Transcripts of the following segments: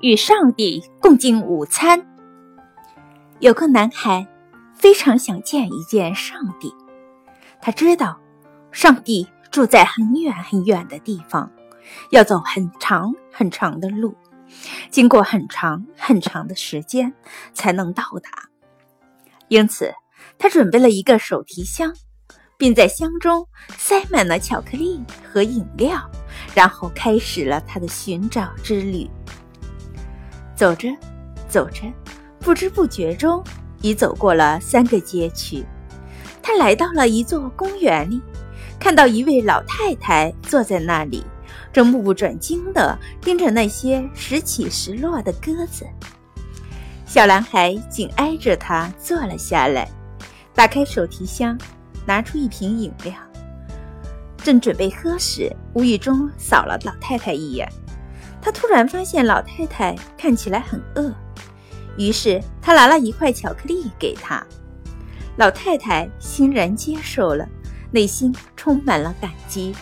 与上帝共进午餐。有个男孩非常想见一见上帝，他知道上帝住在很远很远的地方，要走很长很长的路，经过很长很长的时间才能到达。因此，他准备了一个手提箱。并在箱中塞满了巧克力和饮料，然后开始了他的寻找之旅。走着，走着，不知不觉中已走过了三个街区。他来到了一座公园里，看到一位老太太坐在那里，正目不转睛地盯着那些时起时落的鸽子。小男孩紧挨着她坐了下来，打开手提箱。拿出一瓶饮料，正准备喝时，无意中扫了老太太一眼。他突然发现老太太看起来很饿，于是他拿了一块巧克力给她。老太太欣然接受了，内心充满了感激。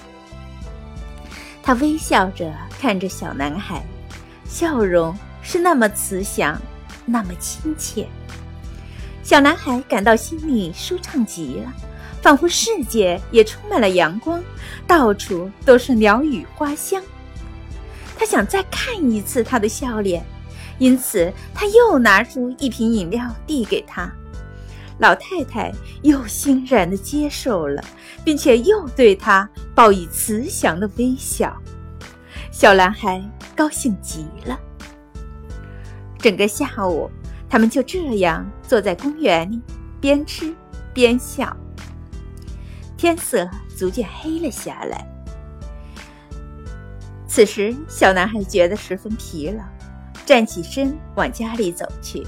她微笑着看着小男孩，笑容是那么慈祥，那么亲切。小男孩感到心里舒畅极了。仿佛世界也充满了阳光，到处都是鸟语花香。他想再看一次他的笑脸，因此他又拿出一瓶饮料递给他。老太太又欣然地接受了，并且又对他报以慈祥的微笑。小男孩高兴极了。整个下午，他们就这样坐在公园里，边吃边笑。天色逐渐黑了下来。此时，小男孩觉得十分疲劳，站起身往家里走去。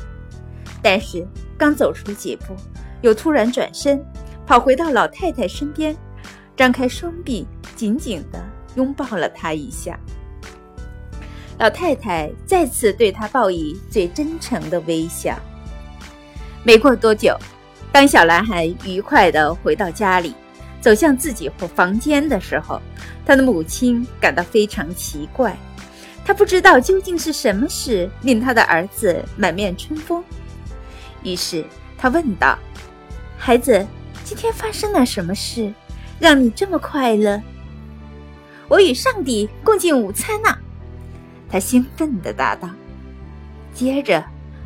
但是，刚走出几步，又突然转身，跑回到老太太身边，张开双臂，紧紧地拥抱了她一下。老太太再次对他报以最真诚的微笑。没过多久，当小男孩愉快地回到家里。走向自己房间的时候，他的母亲感到非常奇怪。他不知道究竟是什么事令他的儿子满面春风。于是他问道：“孩子，今天发生了什么事，让你这么快乐？”“我与上帝共进午餐呢。”他兴奋地答道。接着，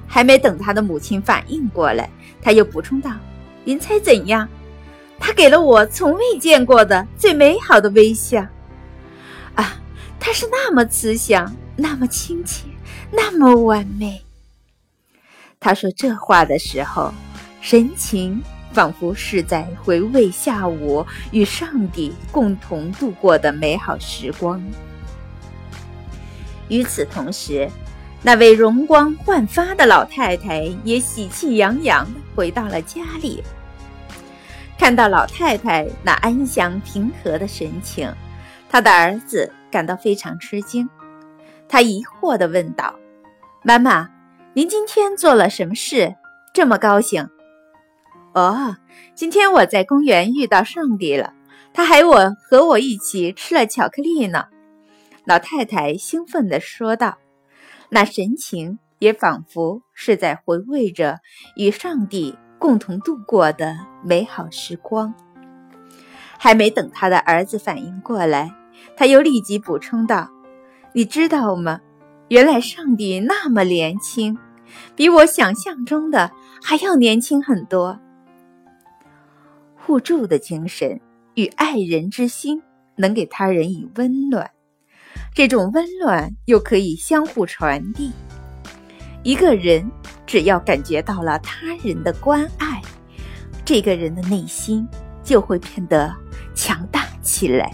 还没等他的母亲反应过来，他又补充道：“您猜怎样？”他给了我从未见过的最美好的微笑，啊，他是那么慈祥，那么亲切，那么完美。他说这话的时候，神情仿佛是在回味下午与上帝共同度过的美好时光。与此同时，那位容光焕发的老太太也喜气洋洋地回到了家里。看到老太太那安详平和的神情，他的儿子感到非常吃惊。他疑惑地问道：“妈妈，您今天做了什么事，这么高兴？”“哦，今天我在公园遇到上帝了，他还我和我一起吃了巧克力呢。”老太太兴奋地说道，那神情也仿佛是在回味着与上帝。共同度过的美好时光。还没等他的儿子反应过来，他又立即补充道：“你知道吗？原来上帝那么年轻，比我想象中的还要年轻很多。互助的精神与爱人之心，能给他人以温暖，这种温暖又可以相互传递。一个人。”只要感觉到了他人的关爱，这个人的内心就会变得强大起来。